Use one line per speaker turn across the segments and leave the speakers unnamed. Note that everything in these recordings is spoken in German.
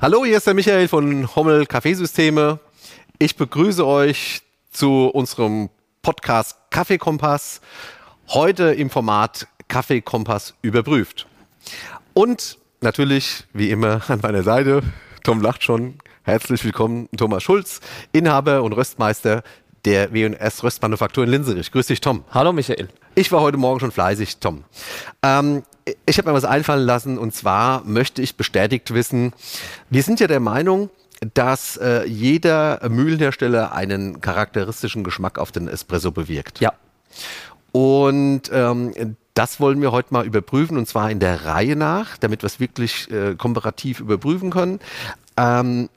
Hallo, hier ist der Michael von Hommel Kaffeesysteme. Ich begrüße euch zu unserem Podcast Kaffeekompass. Heute im Format Kaffeekompass überprüft. Und natürlich, wie immer, an meiner Seite, Tom lacht schon, herzlich willkommen, Thomas Schulz, Inhaber und Röstmeister der W&S Röstmanufaktur in Linserich. Grüß dich, Tom.
Hallo, Michael.
Ich war heute Morgen schon fleißig, Tom. Ähm, ich habe mir was einfallen lassen und zwar möchte ich bestätigt wissen, wir sind ja der Meinung, dass äh, jeder Mühlenhersteller einen charakteristischen Geschmack auf den Espresso bewirkt.
Ja.
Und ähm, das wollen wir heute mal überprüfen und zwar in der Reihe nach, damit wir es wirklich äh, komparativ überprüfen können. Ähm,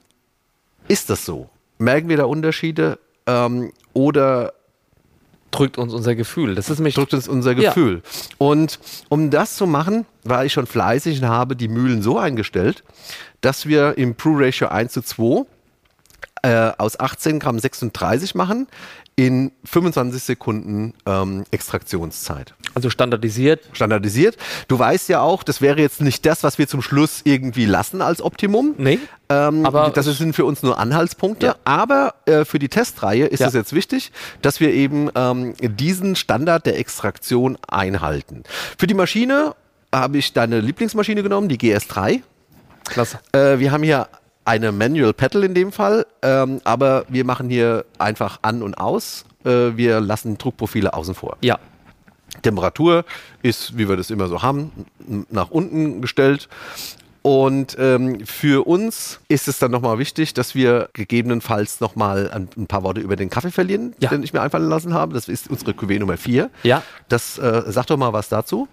ist das so? Merken wir da Unterschiede ähm, oder
drückt uns unser Gefühl.
Das ist mich drückt uns unser Gefühl. Ja. Und um das zu machen, war ich schon fleißig und habe die Mühlen so eingestellt, dass wir im Pro Ratio 1 zu 2 äh, aus 18 Gramm 36 machen in 25 Sekunden ähm, Extraktionszeit.
Also standardisiert?
Standardisiert. Du weißt ja auch, das wäre jetzt nicht das, was wir zum Schluss irgendwie lassen als Optimum.
Nee.
Ähm, aber das sind für uns nur Anhaltspunkte. Ja. Aber äh, für die Testreihe ist ja. es jetzt wichtig, dass wir eben ähm, diesen Standard der Extraktion einhalten. Für die Maschine habe ich deine Lieblingsmaschine genommen, die GS3.
Klasse.
Äh, wir haben hier eine Manual Pedal in dem Fall, ähm, aber wir machen hier einfach an und aus. Äh, wir lassen Druckprofile außen vor.
Ja.
Temperatur ist, wie wir das immer so haben, nach unten gestellt. Und ähm, für uns ist es dann nochmal wichtig, dass wir gegebenenfalls nochmal ein, ein paar Worte über den Kaffee verlieren, ja. den ich mir einfallen lassen habe. Das ist unsere Cuvée Nummer 4.
Ja.
Das äh, sag doch mal was dazu.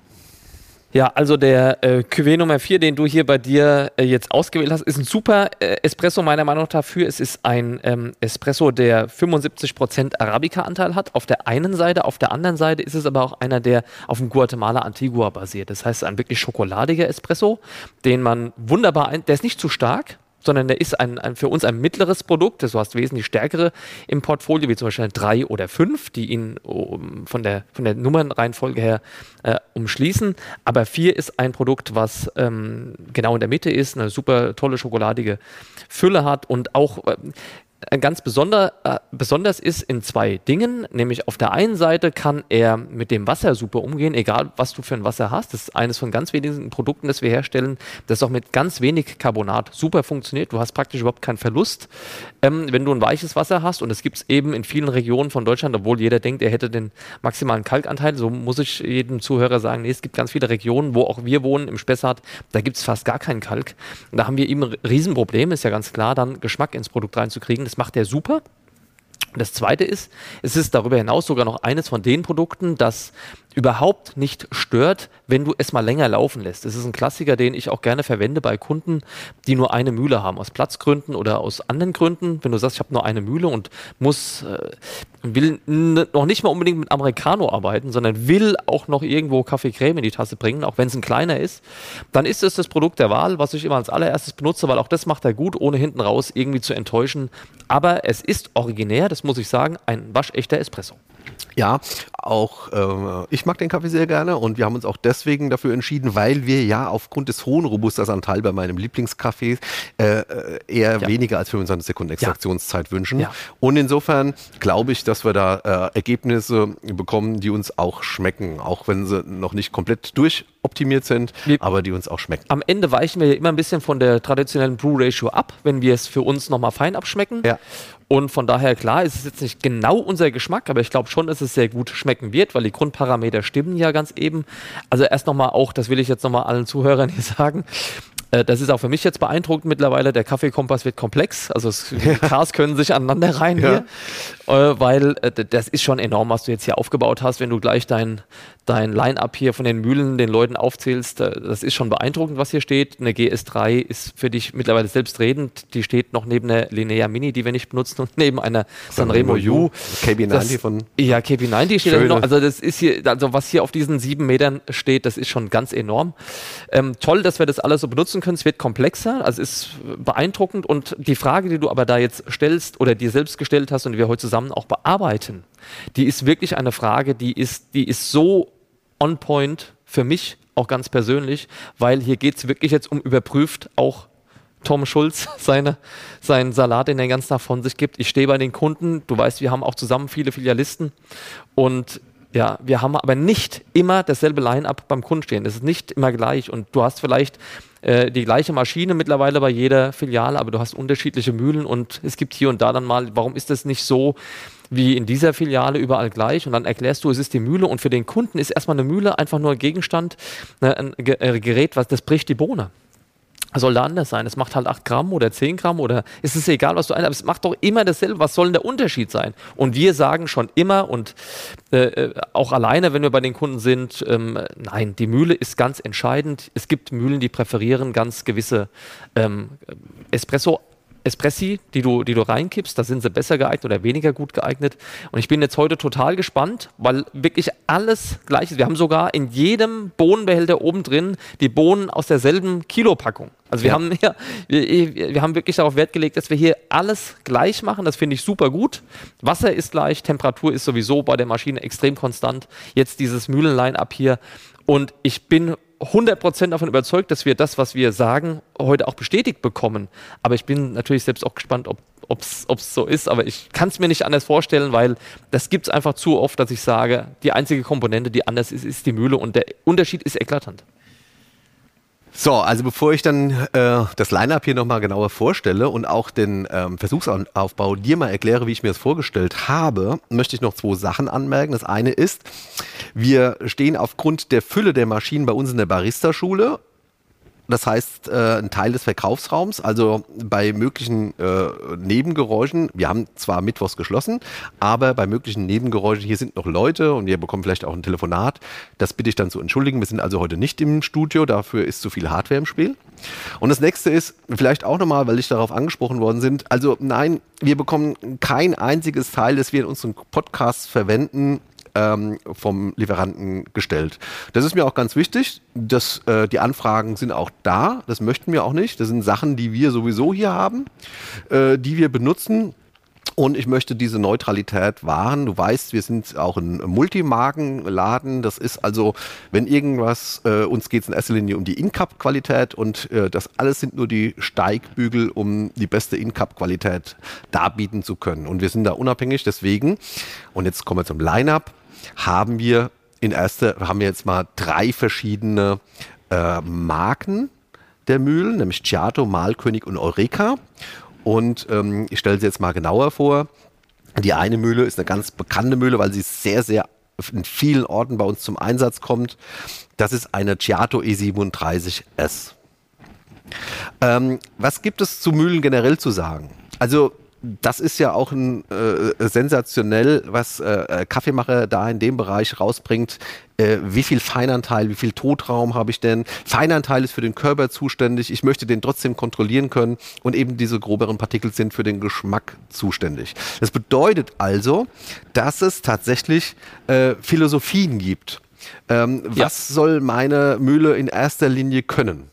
Ja, also der äh, Cuvée Nummer 4, den du hier bei dir äh, jetzt ausgewählt hast, ist ein super äh, Espresso meiner Meinung nach dafür. Es ist ein ähm, Espresso, der 75% Arabica-Anteil hat auf der einen Seite. Auf der anderen Seite ist es aber auch einer, der auf dem Guatemala Antigua basiert. Das heißt, ein wirklich schokoladiger Espresso, den man wunderbar, ein der ist nicht zu stark, sondern der ist ein, ein, für uns ein mittleres Produkt. Du hast wesentlich stärkere im Portfolio, wie zum Beispiel drei oder fünf, die ihn um, von, der, von der Nummernreihenfolge her äh, umschließen. Aber vier ist ein Produkt, was ähm, genau in der Mitte ist, eine super tolle schokoladige Fülle hat und auch äh, ganz besonder, äh, besonders ist in zwei Dingen, nämlich auf der einen Seite kann er mit dem Wasser super umgehen, egal was du für ein Wasser hast. Das ist eines von ganz wenigen Produkten, das wir herstellen, das auch mit ganz wenig Carbonat super funktioniert. Du hast praktisch überhaupt keinen Verlust, ähm, wenn du ein weiches Wasser hast. Und es gibt es eben in vielen Regionen von Deutschland, obwohl jeder denkt, er hätte den maximalen Kalkanteil. So muss ich jedem Zuhörer sagen, nee, es gibt ganz viele Regionen, wo auch wir wohnen, im Spessart, da gibt es fast gar keinen Kalk. Da haben wir eben ein Riesenproblem, ist ja ganz klar, dann Geschmack ins Produkt reinzukriegen. Das macht er super. Das zweite ist, es ist darüber hinaus sogar noch eines von den Produkten, das überhaupt nicht stört, wenn du es mal länger laufen lässt. Das ist ein Klassiker, den ich auch gerne verwende bei Kunden, die nur eine Mühle haben, aus Platzgründen oder aus anderen Gründen. Wenn du sagst, ich habe nur eine Mühle und muss, äh, will noch nicht mal unbedingt mit Americano arbeiten, sondern will auch noch irgendwo Kaffee-Creme in die Tasse bringen, auch wenn es ein kleiner ist, dann ist es das Produkt der Wahl, was ich immer als allererstes benutze, weil auch das macht er gut, ohne hinten raus irgendwie zu enttäuschen. Aber es ist originär, das muss ich sagen, ein waschechter Espresso.
Ja, auch äh, ich mag den Kaffee sehr gerne und wir haben uns auch deswegen dafür entschieden, weil wir ja aufgrund des hohen Robusta-Anteils bei meinem Lieblingskaffee äh, äh, eher ja. weniger als 25 Sekunden Extraktionszeit ja. wünschen. Ja. Und insofern glaube ich, dass wir da äh, Ergebnisse bekommen, die uns auch schmecken, auch wenn sie noch nicht komplett durchoptimiert sind, wir, aber die uns auch schmecken.
Am Ende weichen wir ja immer ein bisschen von der traditionellen Brew-Ratio ab, wenn wir es für uns nochmal fein abschmecken.
Ja.
Und von daher, klar, ist es jetzt nicht genau unser Geschmack, aber ich glaube schon, dass es sehr gut schmecken wird, weil die Grundparameter stimmen ja ganz eben. Also erst nochmal auch, das will ich jetzt nochmal allen Zuhörern hier sagen, äh, das ist auch für mich jetzt beeindruckend mittlerweile. Der Kaffeekompass wird komplex. Also Cars können sich aneinander rein ja. hier, weil äh, das ist schon enorm, was du jetzt hier aufgebaut hast, wenn du gleich dein, dein Line-Up hier von den Mühlen den Leuten aufzählst. Das ist schon beeindruckend, was hier steht. Eine GS3 ist für dich mittlerweile selbstredend. Die steht noch neben einer Linnea Mini, die wir nicht benutzen, und neben einer Sanremo U.
KB90 das, von.
Ja, KB90 steht da noch. Also das ist hier, also was hier auf diesen sieben Metern steht, das ist schon ganz enorm. Ähm, toll, dass wir das alles so benutzen können. Es wird komplexer, also es ist beeindruckend. Und die Frage, die du aber da jetzt stellst oder dir selbst gestellt hast und die wir heute zusammen auch bearbeiten, die ist wirklich eine Frage, die ist, die ist so on point für mich, auch ganz persönlich, weil hier geht es wirklich jetzt um überprüft auch Tom Schulz seine, seinen Salat, den er den ganzen Tag von sich gibt. Ich stehe bei den Kunden. Du weißt, wir haben auch zusammen viele Filialisten. Und ja, wir haben aber nicht immer dasselbe Line-up beim Kunden stehen. Das ist nicht immer gleich. Und du hast vielleicht äh, die gleiche Maschine mittlerweile bei jeder Filiale, aber du hast unterschiedliche Mühlen und es gibt hier und da dann mal, warum ist das nicht so wie in dieser Filiale überall gleich? Und dann erklärst du, es ist die Mühle und für den Kunden ist erstmal eine Mühle einfach nur ein Gegenstand, ne, ein äh, Gerät, was das bricht die Bohne soll da anders sein? Es macht halt 8 Gramm oder 10 Gramm oder ist es egal, was du ein, aber es macht doch immer dasselbe. Was soll denn der Unterschied sein? Und wir sagen schon immer und äh, äh, auch alleine, wenn wir bei den Kunden sind, ähm, nein, die Mühle ist ganz entscheidend. Es gibt Mühlen, die präferieren ganz gewisse ähm, Espresso Espressi, die du, die du reinkippst, da sind sie besser geeignet oder weniger gut geeignet. Und ich bin jetzt heute total gespannt, weil wirklich alles gleich ist. Wir haben sogar in jedem Bohnenbehälter oben drin die Bohnen aus derselben Kilopackung. Also wir, ja. haben, ja, wir, wir, haben wirklich darauf Wert gelegt, dass wir hier alles gleich machen. Das finde ich super gut. Wasser ist gleich, Temperatur ist sowieso bei der Maschine extrem konstant. Jetzt dieses Mühlenline-Up hier. Und ich bin 100% davon überzeugt, dass wir das, was wir sagen, heute auch bestätigt bekommen. Aber ich bin natürlich selbst auch gespannt, ob es so ist. Aber ich kann es mir nicht anders vorstellen, weil das gibt es einfach zu oft, dass ich sage, die einzige Komponente, die anders ist, ist die Mühle und der Unterschied ist eklatant.
So, also bevor ich dann äh, das Line-Up hier nochmal genauer vorstelle und auch den ähm, Versuchsaufbau dir mal erkläre, wie ich mir das vorgestellt habe, möchte ich noch zwei Sachen anmerken. Das eine ist, wir stehen aufgrund der Fülle der Maschinen bei uns in der Barista-Schule das heißt, äh, ein Teil des Verkaufsraums, also bei möglichen äh, Nebengeräuschen, wir haben zwar mittwochs geschlossen, aber bei möglichen Nebengeräuschen, hier sind noch Leute und ihr bekommt vielleicht auch ein Telefonat. Das bitte ich dann zu entschuldigen. Wir sind also heute nicht im Studio, dafür ist zu viel Hardware im Spiel. Und das nächste ist, vielleicht auch nochmal, weil ich darauf angesprochen worden sind, also nein, wir bekommen kein einziges Teil, das wir in unseren Podcasts verwenden, ähm, vom Lieferanten gestellt. Das ist mir auch ganz wichtig. dass äh, die Anfragen sind auch da. Das möchten wir auch nicht. Das sind Sachen, die wir sowieso hier haben, äh, die wir benutzen. Und ich möchte diese Neutralität wahren. Du weißt, wir sind auch ein Multimarkenladen. Das ist also, wenn irgendwas, äh, uns geht es in erster Linie um die In-Cup-Qualität und äh, das alles sind nur die Steigbügel, um die beste In-Cup-Qualität darbieten zu können. Und wir sind da unabhängig. Deswegen, und jetzt kommen wir zum Line-Up haben wir in erster, haben wir jetzt mal drei verschiedene äh, Marken der Mühlen, nämlich Giato, Malkönig und Eureka. Und ähm, ich stelle sie jetzt mal genauer vor. Die eine Mühle ist eine ganz bekannte Mühle, weil sie sehr, sehr in vielen Orten bei uns zum Einsatz kommt. Das ist eine Giato E37S. Ähm, was gibt es zu Mühlen generell zu sagen? Also das ist ja auch ein, äh, sensationell, was äh, Kaffeemacher da in dem Bereich rausbringt. Äh, wie viel Feinanteil, wie viel Totraum habe ich denn? Feinanteil ist für den Körper zuständig. Ich möchte den trotzdem kontrollieren können und eben diese groberen Partikel sind für den Geschmack zuständig. Das bedeutet also, dass es tatsächlich äh, Philosophien gibt. Ähm, ja. Was soll meine Mühle in erster Linie können?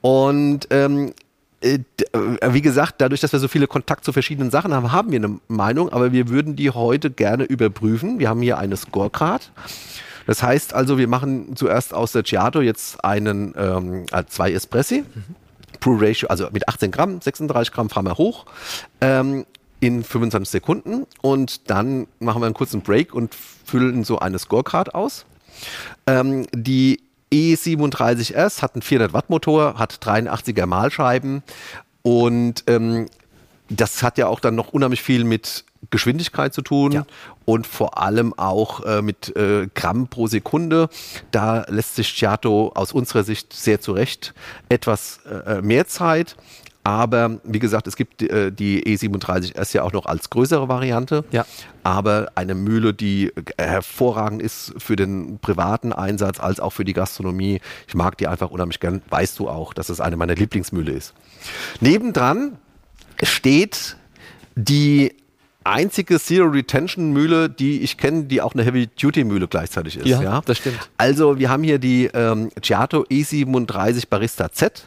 Und ähm, äh, äh, wie gesagt, dadurch, dass wir so viele Kontakt zu verschiedenen Sachen haben, haben wir eine Meinung, aber wir würden die heute gerne überprüfen. Wir haben hier eine Scorecard. Das heißt also, wir machen zuerst aus der Giato jetzt einen ähm, äh, zwei Espressi. Mhm. Pro Ratio, also mit 18 Gramm, 36 Gramm fahren wir hoch. Ähm, in 25 Sekunden und dann machen wir einen kurzen Break und füllen so eine Scorecard aus. Ähm, die E37S hat einen 400 Watt Motor, hat 83er Mahlscheiben und ähm, das hat ja auch dann noch unheimlich viel mit Geschwindigkeit zu tun ja. und vor allem auch äh, mit äh, Gramm pro Sekunde. Da lässt sich Giato aus unserer Sicht sehr zurecht etwas äh, mehr Zeit. Aber wie gesagt, es gibt äh, die E37S ja auch noch als größere Variante. Ja. Aber eine Mühle, die hervorragend ist für den privaten Einsatz als auch für die Gastronomie. Ich mag die einfach unheimlich gern. Weißt du auch, dass es eine meiner Lieblingsmühle ist. Nebendran steht die einzige Zero Retention Mühle, die ich kenne, die auch eine Heavy Duty Mühle gleichzeitig ist.
Ja, ja, das stimmt.
Also wir haben hier die ähm, Giato E37 Barista Z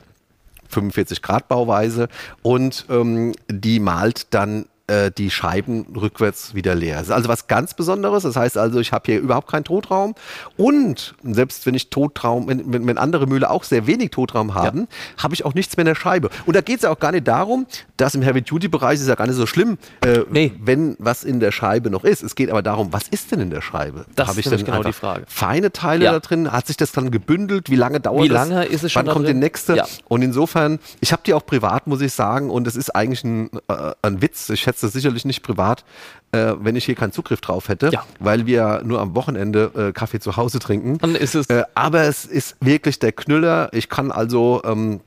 45 Grad Bauweise und ähm, die malt dann äh, die Scheiben rückwärts wieder leer. Das ist also was ganz Besonderes. Das heißt also, ich habe hier überhaupt keinen Totraum. Und selbst wenn ich Totraum, wenn, wenn andere Mühle auch sehr wenig Totraum haben, ja. habe ich auch nichts mehr in der Scheibe. Und da geht es ja auch gar nicht darum, dass im Heavy-Duty-Bereich ist ja gar nicht so schlimm, äh, nee. wenn was in der Scheibe noch ist. Es geht aber darum, was ist denn in der Scheibe?
Das habe ich denn genau die Frage.
Feine Teile ja. da drin? Hat sich das dann gebündelt? Wie lange dauert
Wie lange ist es schon?
Wann kommt
drin?
der nächste? Ja. Und insofern, ich habe die auch privat, muss ich sagen, und es ist eigentlich ein, äh, ein Witz. Ich schätze sicherlich nicht privat, äh, wenn ich hier keinen Zugriff drauf hätte, ja. weil wir nur am Wochenende äh, Kaffee zu Hause trinken.
Dann ist es.
Äh, aber es ist wirklich der Knüller. Ich kann also ähm,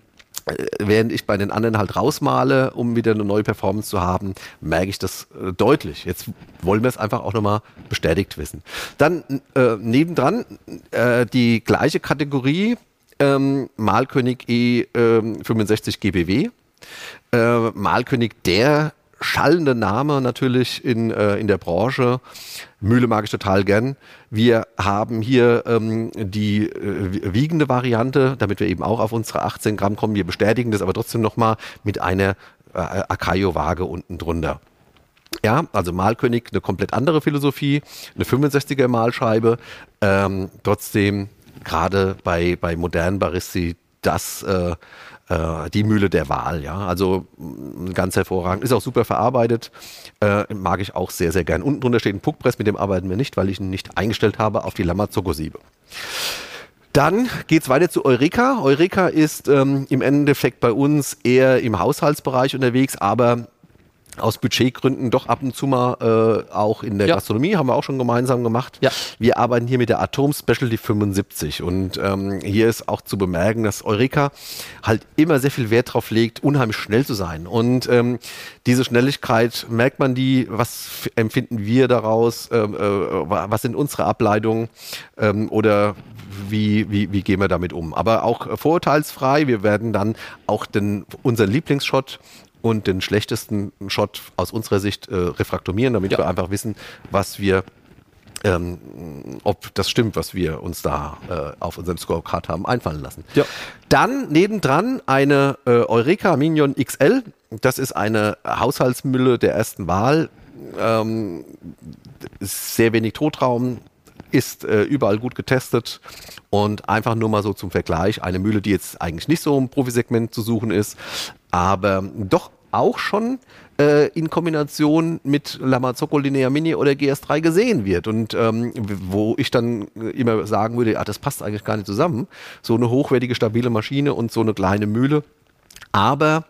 äh, während ich bei den anderen halt rausmale, um wieder eine neue Performance zu haben, merke ich das äh, deutlich. Jetzt wollen wir es einfach auch nochmal bestätigt wissen. Dann äh, nebendran äh, die gleiche Kategorie, ähm, Malkönig E65 GBW. Äh, Malkönig, der schallende Name natürlich in, äh, in der Branche. Mühle mag ich total gern. Wir haben hier ähm, die äh, wiegende Variante, damit wir eben auch auf unsere 18 Gramm kommen. Wir bestätigen das aber trotzdem nochmal mit einer äh, Akayo-Waage unten drunter. Ja, also Malkönig, eine komplett andere Philosophie, eine 65er Malscheibe. Ähm, trotzdem, gerade bei, bei modernen Baristi, das äh, äh, die Mühle der Wahl. Ja, also mm, ganz hervorragend. Ist auch super verarbeitet. Äh, mag ich auch sehr, sehr gern. Unten drunter steht ein Puckpress, mit dem arbeiten wir nicht, weil ich ihn nicht eingestellt habe auf die Lamazzoco-Siebe. Dann geht es weiter zu Eureka. Eureka ist ähm, im Endeffekt bei uns eher im Haushaltsbereich unterwegs, aber aus Budgetgründen doch ab und zu mal äh, auch in der ja. Gastronomie, haben wir auch schon gemeinsam gemacht. Ja. Wir arbeiten hier mit der Atom Specialty 75 und ähm, hier ist auch zu bemerken, dass Eureka halt immer sehr viel Wert darauf legt, unheimlich schnell zu sein. Und ähm, diese Schnelligkeit, merkt man die, was empfinden wir daraus, ähm, äh, was sind unsere Ableitungen ähm, oder wie, wie, wie gehen wir damit um? Aber auch vorurteilsfrei, wir werden dann auch den, unseren Lieblingsshot und den schlechtesten Shot aus unserer Sicht äh, refraktomieren, damit ja. wir einfach wissen, was wir ähm, ob das stimmt, was wir uns da äh, auf unserem Scorecard haben einfallen lassen. Ja. Dann nebendran eine äh, Eureka Minion XL. Das ist eine Haushaltsmülle der ersten Wahl. Ähm, sehr wenig Totraum, ist äh, überall gut getestet und einfach nur mal so zum Vergleich eine Mühle, die jetzt eigentlich nicht so im Profisegment zu suchen ist, aber doch auch schon äh, in Kombination mit Lamazocco Linea Mini oder GS3 gesehen wird. Und ähm, wo ich dann immer sagen würde, ah, das passt eigentlich gar nicht zusammen. So eine hochwertige, stabile Maschine und so eine kleine Mühle. Aber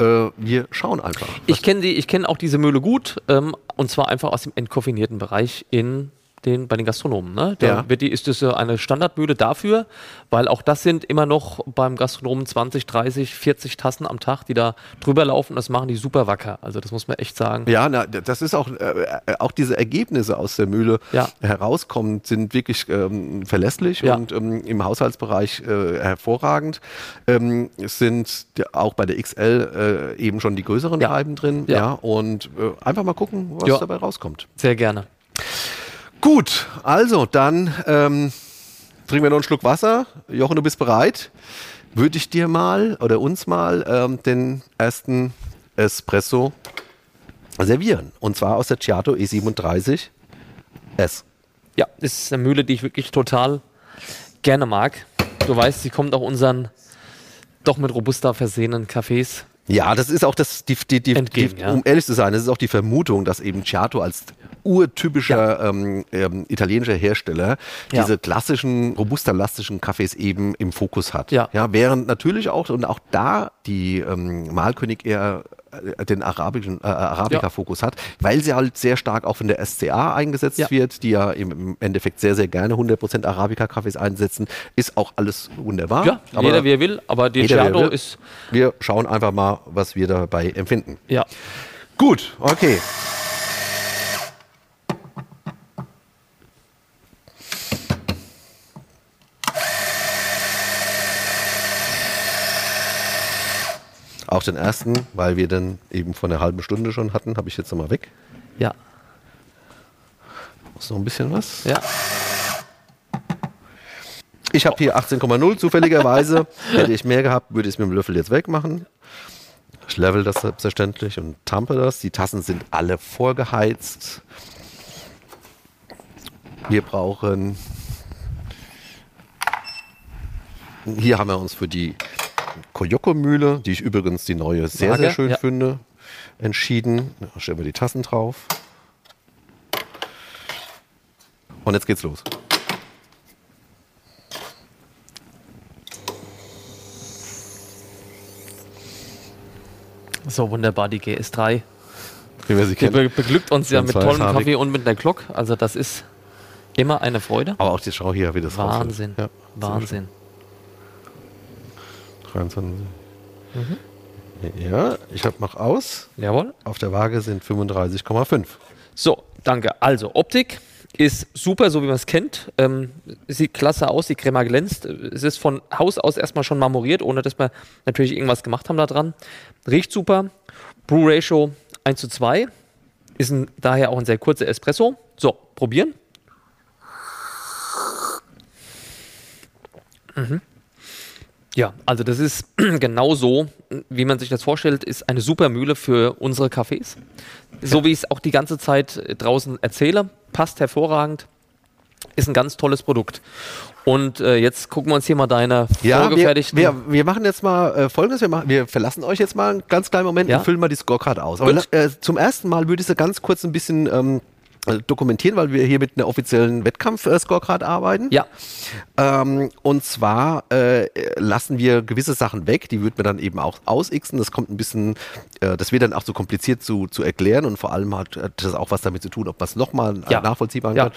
äh, wir schauen einfach.
Ich kenne die, auch diese Mühle gut, ähm, und zwar einfach aus dem entkoffinierten Bereich in den, bei den Gastronomen. Ne? Da ja. wird die, ist das eine Standardmühle dafür, weil auch das sind immer noch beim Gastronomen 20, 30, 40 Tassen am Tag, die da drüber laufen. Das machen die super wacker. Also das muss man echt sagen.
Ja, na, das ist auch, äh, auch diese Ergebnisse aus der Mühle ja. herauskommen, sind wirklich ähm, verlässlich ja. und ähm, im Haushaltsbereich äh, hervorragend. Ähm, es sind auch bei der XL äh, eben schon die größeren Scheiben drin. Ja. und äh, einfach mal gucken, was dabei rauskommt.
Sehr gerne.
Gut, also dann ähm, trinken wir noch einen Schluck Wasser. Jochen, du bist bereit. Würde ich dir mal oder uns mal ähm, den ersten Espresso servieren. Und zwar aus der Ciato E37 S.
Ja, ist eine Mühle, die ich wirklich total gerne mag. Du weißt, sie kommt auch unseren doch mit Robusta versehenen Cafés
ja, das ist auch das, die, die, die, Entgegen, die ja. um ehrlich zu sein, das ist auch die Vermutung, dass eben Ciato als urtypischer ja. ähm, ähm, italienischer Hersteller ja. diese klassischen, robusta-lastischen Kaffees eben im Fokus hat. Ja. ja. Während natürlich auch, und auch da die ähm, Malkönig eher den arabischen äh, Arabica-Fokus ja. hat, weil sie halt sehr stark auch von der SCA eingesetzt ja. wird, die ja im Endeffekt sehr, sehr gerne 100% Arabica-Kaffees einsetzen, ist auch alles wunderbar. Ja,
aber jeder wie er will, aber die Giardo ist...
Wir schauen einfach mal, was wir dabei empfinden.
Ja.
Gut, okay. Auch den ersten, weil wir dann eben vor einer halben Stunde schon hatten, habe ich jetzt nochmal weg.
Ja.
Muss noch ein bisschen was?
Ja.
Ich habe hier 18,0 zufälligerweise. Hätte ich mehr gehabt, würde ich es mit dem Löffel jetzt wegmachen. Ich level das selbstverständlich und tampe das. Die Tassen sind alle vorgeheizt. Wir brauchen. Hier haben wir uns für die Koyoko-Mühle, die ich übrigens die neue sehr,
Waage,
sehr schön
ja.
finde, entschieden. Da stellen wir die Tassen drauf. Und jetzt geht's los.
So wunderbar, die GS3.
Wie wir sie
Die
kennen.
be beglückt uns ja mit tollem. Kaffee und mit einer Glock. Also das ist immer eine Freude.
Aber auch die Schau hier, wie das
Wahnsinn.
Ja,
Wahnsinn.
23.
Mhm.
Ja, ich hab mach aus.
Jawohl.
Auf der Waage sind 35,5.
So, danke. Also, Optik ist super, so wie man es kennt. Ähm, sieht klasse aus, die Crema glänzt. Es ist von Haus aus erstmal schon marmoriert, ohne dass wir natürlich irgendwas gemacht haben da dran. Riecht super. Brew Ratio 1 zu 2. Ist ein, daher auch ein sehr kurzer Espresso. So, probieren. Mhm. Ja, also das ist genau so, wie man sich das vorstellt, ist eine super Mühle für unsere Cafés. So wie ich es auch die ganze Zeit draußen erzähle, passt hervorragend, ist ein ganz tolles Produkt. Und äh, jetzt gucken wir uns hier mal deine
Ja, wir,
vorgefertigten.
wir, wir machen jetzt mal äh, folgendes: wir, machen, wir verlassen euch jetzt mal einen ganz kleinen Moment
Ja.
und füllen mal die Scorecard aus. Aber äh, zum ersten Mal würde ich sie ganz kurz ein bisschen ähm, äh, dokumentieren, weil wir hier mit einer offiziellen Wettkampf-Scorecard arbeiten.
ja,
Ähm, und zwar äh, lassen wir gewisse Sachen weg, die würden wir dann eben auch ausixen. Das kommt ein bisschen, äh, das wird dann auch so kompliziert zu, zu erklären und vor allem hat, das auch was damit zu tun, ob man es nochmal
Ja.
äh, nachvollziehbar
Ja.
kann.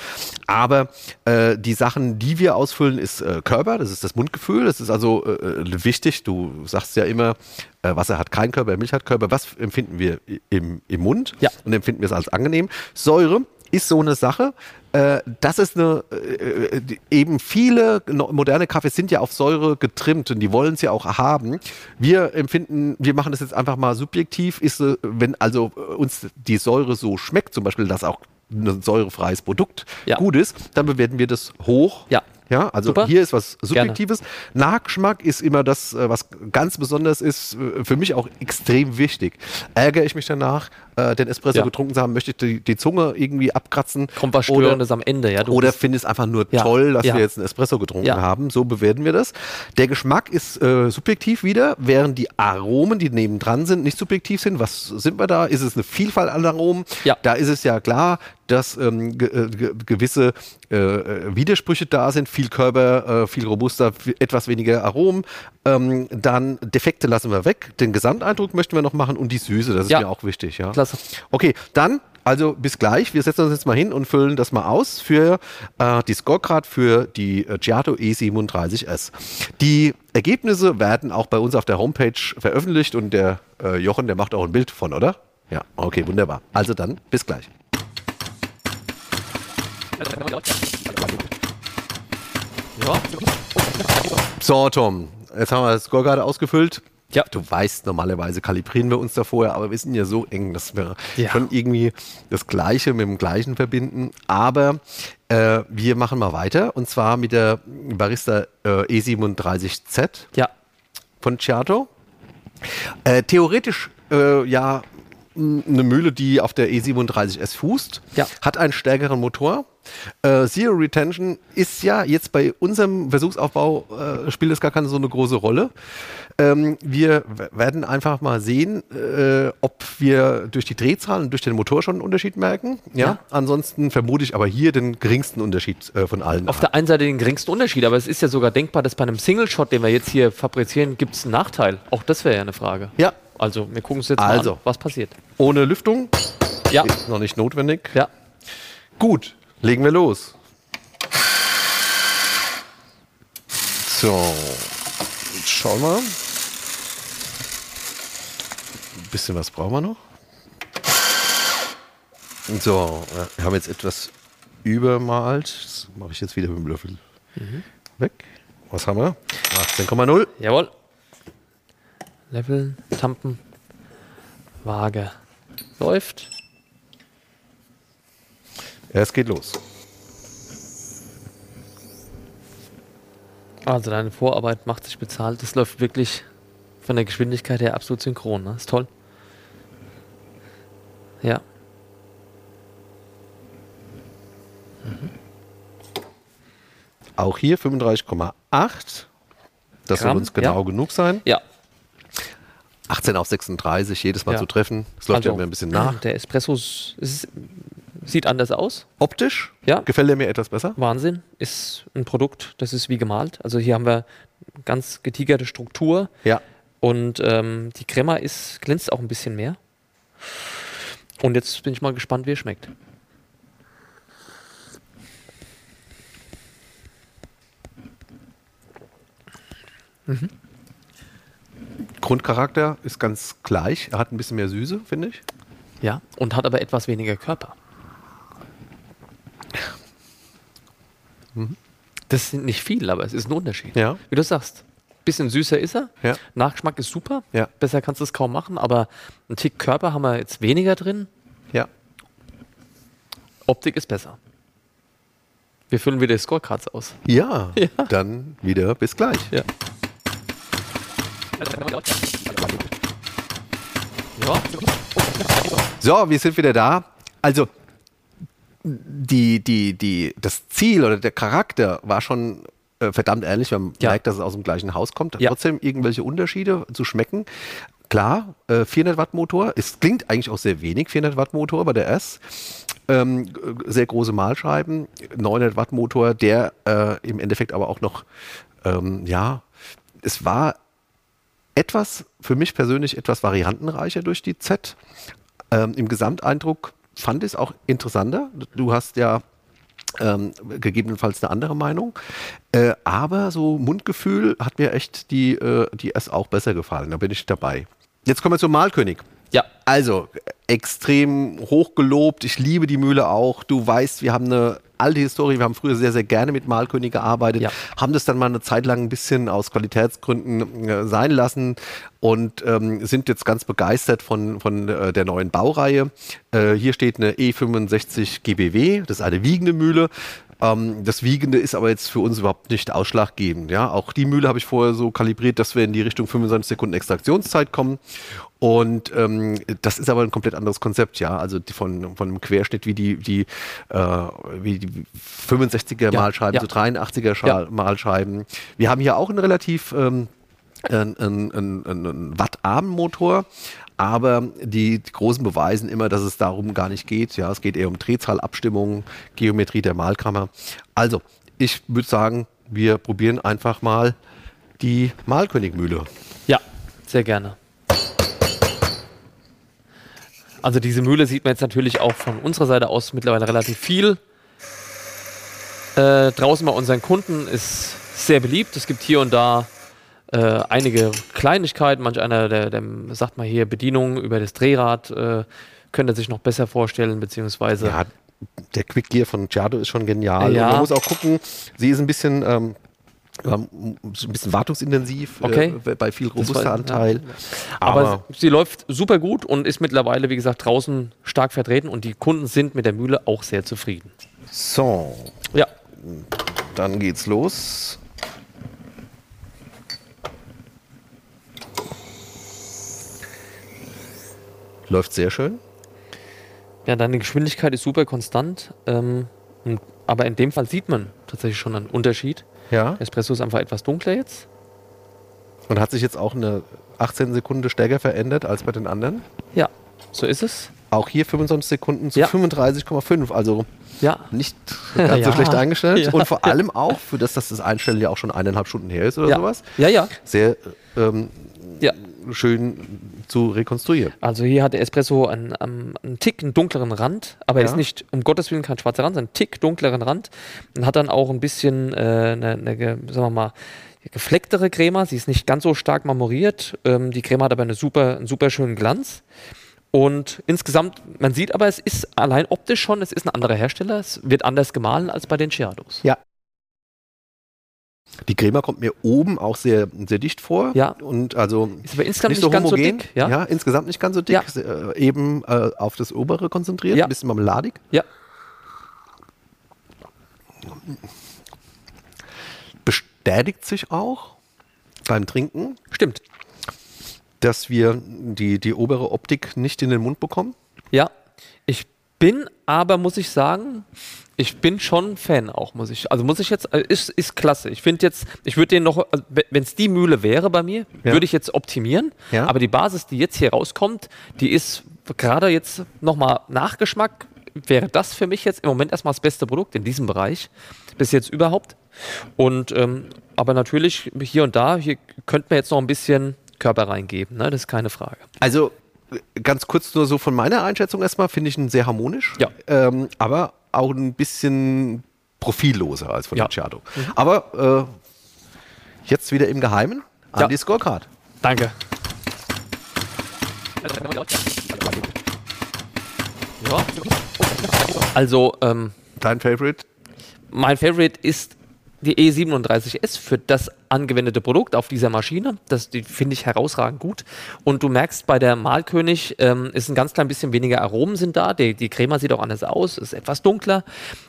Aber äh, die Sachen, die wir ausfüllen, ist äh, Körper, das ist das Mundgefühl, das ist also äh, äh, wichtig. Du sagst ja immer, äh, Wasser hat keinen Körper, Milch hat Körper. Was empfinden wir im, im Mund
Ja.
und empfinden wir es als angenehm? Säure ist so eine Sache. Äh, das ist eine, äh, die- eben viele moderne Kaffees sind ja auf Säure getrimmt und die wollen es ja auch haben. Wir empfinden, wir machen das jetzt einfach mal subjektiv, ist, äh, wenn also äh, uns die Säure so schmeckt, zum Beispiel, dass auch ein säurefreies Produkt
Ja.
gut ist, dann bewerten wir das hoch.
Ja.
Ja, also
Super.
hier ist was Subjektives. Nachgeschmack ist immer das, äh, was ganz besonders ist, äh, für mich auch extrem wichtig. Ärgere ich mich danach, äh, den Espresso
Ja.
getrunken zu haben, möchte ich die, die Zunge irgendwie abkratzen.
kommt was
oder,
Störendes am Ende. Ja,
oder finde es einfach nur
Ja.
toll, dass wir jetzt einen Espresso getrunken haben. So bewerten wir das. Der Geschmack ist äh, subjektiv wieder, während die Aromen, die nebendran sind, nicht subjektiv sind. Was sind wir da? Ist es eine Vielfalt an Aromen?
Ja.
Da ist es ja klar, dass ähm, ge äh, ge gewisse äh, äh, Widersprüche da sind. Viel Körper, äh, viel robuster, etwas weniger Aromen. Ähm, dann Defekte lassen wir weg. Den Gesamteindruck möchten wir noch machen und die Süße, das ist
Ja.
mir auch wichtig. Ja.
Klasse.
Okay, dann, also bis gleich. Wir setzen uns jetzt mal hin und füllen das mal aus für äh, die Scorecard für die äh, Giato E37S. Die Ergebnisse werden auch bei uns auf der Homepage veröffentlicht und der äh, Jochen, der macht auch ein Bild von, oder? Ja, okay, wunderbar. Also dann, bis gleich. So, Tom, jetzt haben wir das Scorecard ausgefüllt.
Ja.
Du weißt, normalerweise kalibrieren wir uns da vorher, aber wir sind ja so eng, dass wir
Ja.
schon irgendwie das Gleiche mit dem Gleichen verbinden. Aber äh, wir machen mal weiter und zwar mit der Barista äh, E37Z
ja.
von Ciato. Äh, theoretisch äh, ja eine Mühle, die auf der E37S fußt,
Ja.
hat einen stärkeren Motor. Äh, Zero Retention ist ja jetzt bei unserem Versuchsaufbau äh, spielt es gar keine so eine große Rolle. Ähm, wir werden einfach mal sehen, äh, ob wir durch die Drehzahlen und durch den Motor schon einen Unterschied merken. Ja.
Ja.
Ansonsten vermute ich aber hier den geringsten Unterschied äh, von allen.
Auf der einen Seite den geringsten Unterschied, aber es ist ja sogar denkbar, dass bei einem Single-Shot, den wir jetzt hier fabrizieren, gibt es einen Nachteil. Auch das wäre ja eine Frage.
ja,
Also, wir gucken uns jetzt
Also.
mal an, was passiert.
ohne Lüftung
Ja,
ist noch nicht notwendig.
ja.
Gut, legen wir los. So, jetzt schauen wir. Ein bisschen was brauchen wir noch. So, ja, wir haben jetzt etwas übermalt. Das mache ich jetzt wieder mit dem Löffel weg. Was haben wir? 18,0.
Jawohl. Leveln, Tampen, Waage. Läuft.
Ja, es geht los.
Also deine Vorarbeit macht sich bezahlt. Das läuft wirklich Von der Geschwindigkeit her absolut synchron, ne? Ist toll. Ja.
Auch hier 35,8. Das soll
Gramm,
uns genau
ja.
genug sein.
Ja.
18 auf 36, jedes Mal
Ja.
zu treffen. Das läuft ja
Also,
immer ein bisschen nach.
Der Espresso ist, sieht anders aus.
Optisch
Ja.
gefällt er mir etwas besser.
Wahnsinn. Ist ein Produkt, das ist wie gemalt. Also hier haben wir ganz getigerte Struktur
Ja.
und ähm, die Crema ist, glänzt auch ein bisschen mehr. Und jetzt bin ich mal gespannt, wie er schmeckt.
Grundcharakter ist ganz gleich. Er hat ein bisschen mehr Süße, finde ich.
Ja. Und hat aber etwas weniger Körper. Das sind nicht viel, aber es ist ein Unterschied.
Ja.
Wie du sagst, bisschen süßer ist er.
Ja.
Nachgeschmack ist super.
Ja.
Besser kannst du es kaum machen, aber ein Tick Körper haben wir jetzt weniger drin.
Ja.
Optik ist besser. Wir füllen wieder die Scorecards aus.
Ja,
Ja.
dann wieder bis gleich.
Ja. Ja.
So, wir sind wieder da. Also, die, die, die, das Ziel oder der Charakter war schon äh, verdammt ähnlich. Man
Ja.
merkt, dass es aus dem gleichen Haus kommt.
Ja.
Trotzdem irgendwelche Unterschiede zu schmecken. Klar, äh, 400 Watt Motor. Es klingt eigentlich auch sehr wenig, 400 Watt Motor bei der S. Ähm, g- sehr große Mahlscheiben, 900 Watt Motor, der äh, im Endeffekt aber auch noch, ähm, ja, es war etwas, für mich persönlich etwas variantenreicher durch die Z. Ähm, Im Gesamteindruck fand es auch interessanter. Du hast ja ähm, gegebenenfalls eine andere Meinung. Äh, aber so Mundgefühl hat mir echt die, äh, die S auch besser gefallen. Da bin ich dabei. Jetzt kommen wir zum Malkönig.
Ja.
Also, extrem hochgelobt. Ich liebe die Mühle auch. Du weißt, wir haben eine alte Historie. Wir haben früher sehr, sehr gerne mit Malkönig gearbeitet.
Ja.
Haben das dann mal eine Zeit lang ein bisschen aus Qualitätsgründen äh, sein lassen und ähm, sind jetzt ganz begeistert von, von äh, der neuen Baureihe. Äh, hier steht eine E65 GBW. Das ist eine wiegende Mühle. Ähm, das Wiegende ist aber jetzt für uns überhaupt nicht ausschlaggebend. Ja? Auch die Mühle habe ich vorher so kalibriert, dass wir in die Richtung 25 Sekunden Extraktionszeit kommen. Und ähm, das ist aber ein komplett anderes Konzept, ja. Also von, von einem Querschnitt wie die, die, äh, wie die 65er
Ja,
Mahlscheiben,
ja.
so 83er Schal
Ja.
Mahlscheiben. Wir haben hier auch einen relativ ähm, ein, ein, ein, ein, ein wattarmen Motor. Aber die, Großen beweisen immer, dass es darum gar nicht geht. Ja, es geht eher um Drehzahlabstimmung, Geometrie der Mahlkammer. Also, ich würde sagen, wir probieren einfach mal die Malkönigmühle.
Ja, sehr gerne. Also diese Mühle sieht man jetzt natürlich auch von unserer Seite aus mittlerweile relativ viel. Äh, draußen bei unseren Kunden ist sehr beliebt. Es gibt hier und da äh, einige Kleinigkeiten. Manch einer, der, der sagt mal hier Bedienung über das Drehrad, äh, könnte sich noch besser vorstellen, beziehungsweise
Ja, der Quick Gear von Giardo ist schon genial.
Ja.
Und man muss auch gucken, sie ist ein bisschen, ähm, ähm, ein bisschen wartungsintensiv
Okay.
äh, bei viel
war-
robuster Anteil.
Aber,
Aber,
sie läuft super gut und ist mittlerweile, wie gesagt, draußen stark vertreten und die Kunden sind mit der Mühle auch sehr zufrieden.
so,
Ja,
dann geht's los. Läuft sehr schön.
ja deine Geschwindigkeit ist super konstant, ähm, aber in dem Fall sieht man tatsächlich schon einen Unterschied.
Ja.
Der Espresso ist einfach etwas dunkler jetzt.
Und hat sich jetzt auch eine 18 Sekunden stärker verändert als bei den anderen.
Ja, so ist es.
Auch hier 25 Sekunden zu
Ja.
35,5. Also
Ja,
nicht ganz so
Ja.
schlecht eingestellt.
Ja.
Und vor allem auch, für das, dass das Einstellen ja auch schon eineinhalb Stunden her ist oder sowas,
Ja, ja,
sehr ähm,
ja.
Schön zu rekonstruieren.
Also hier hat der Espresso einen, einen, einen Tick, einen dunkleren Rand, aber er
Ja.
ist nicht, um Gottes Willen, kein schwarzer Rand, sondern einen Tick dunkleren Rand und hat dann auch ein bisschen äh, eine, eine, ge- sagen wir mal, geflecktere Crema. Sie ist nicht ganz so stark marmoriert. Ähm, die Crema hat aber eine super, einen super schönen Glanz. Und insgesamt, man sieht aber, es ist allein optisch schon, es ist ein anderer Hersteller. Es wird anders gemahlen als bei den Giados.
Ja. Die Crema kommt mir oben auch sehr, sehr dicht vor.
Ja.
Und also
Ist aber insgesamt
nicht
nicht,
so
ganz
homogen.
so dick. Ja,
insgesamt nicht ganz so dick.
Ja.
Sehr, Äh, eben äh, auf das obere konzentriert,
Ja.
ein bisschen marmeladig.
ja.
Bestätigt sich auch beim Trinken.
stimmt.
dass wir die, die obere Optik nicht in den Mund bekommen?
Ja, ich bin aber, muss ich sagen, ich bin schon Fan auch, muss ich. Also muss ich jetzt, äh, ist, ist klasse. Ich finde jetzt, ich würde den noch, also wenn es die Mühle wäre bei mir,
Ja.
würde ich jetzt optimieren.
Ja.
Aber die Basis, die jetzt hier rauskommt, die ist gerade jetzt nochmal Nachgeschmack. Wäre das für mich jetzt im Moment erstmal das beste Produkt in diesem Bereich, bis jetzt überhaupt. Und ähm, aber natürlich hier und da, hier könnte man jetzt noch ein bisschen Körper reingeben, ne? das ist keine Frage.
Also äh, ganz kurz nur so von meiner Einschätzung erstmal, finde ich ihn sehr harmonisch,
Ja.
ähm, aber auch ein bisschen profilloser als von
Ja.
Luciano. Aber äh, jetzt wieder im Geheimen an
Ja.
die Scorecard.
Danke. Also, ähm,
Dein Favorite?
mein Favorite ist die E37S für das angewendete Produkt auf dieser Maschine. Das finde ich herausragend gut. Und du merkst, bei der Malkönig ähm, ist ein ganz klein bisschen weniger Aromen sind da. Die, die Crema sieht auch anders aus, ist etwas dunkler.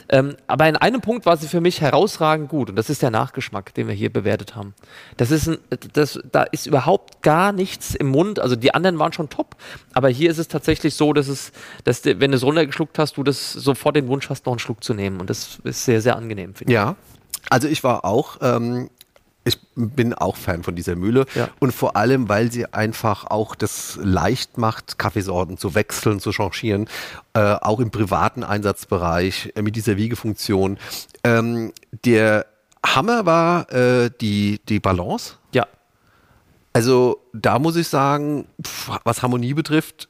Ähm, aber in einem Punkt war sie für mich herausragend gut. Und das ist der Nachgeschmack, den wir hier bewertet haben. Das ist ein, das, da ist überhaupt gar nichts im Mund. Also die anderen waren schon top. Aber hier ist es tatsächlich so, dass es, dass wenn du es runtergeschluckt hast, du das sofort den Wunsch hast, noch einen Schluck zu nehmen. Und das ist sehr, sehr angenehm, finde ich.
Ja. Also ich war auch, ähm, ich bin auch Fan von dieser Mühle
Ja.
und vor allem, weil sie einfach auch das leicht macht, Kaffeesorten zu wechseln, zu changieren, äh, auch im privaten Einsatzbereich äh, mit dieser Wiegefunktion. Ähm, der Hammer war äh, die, die Balance.
Ja.
Also da muss ich sagen, pf, was Harmonie betrifft,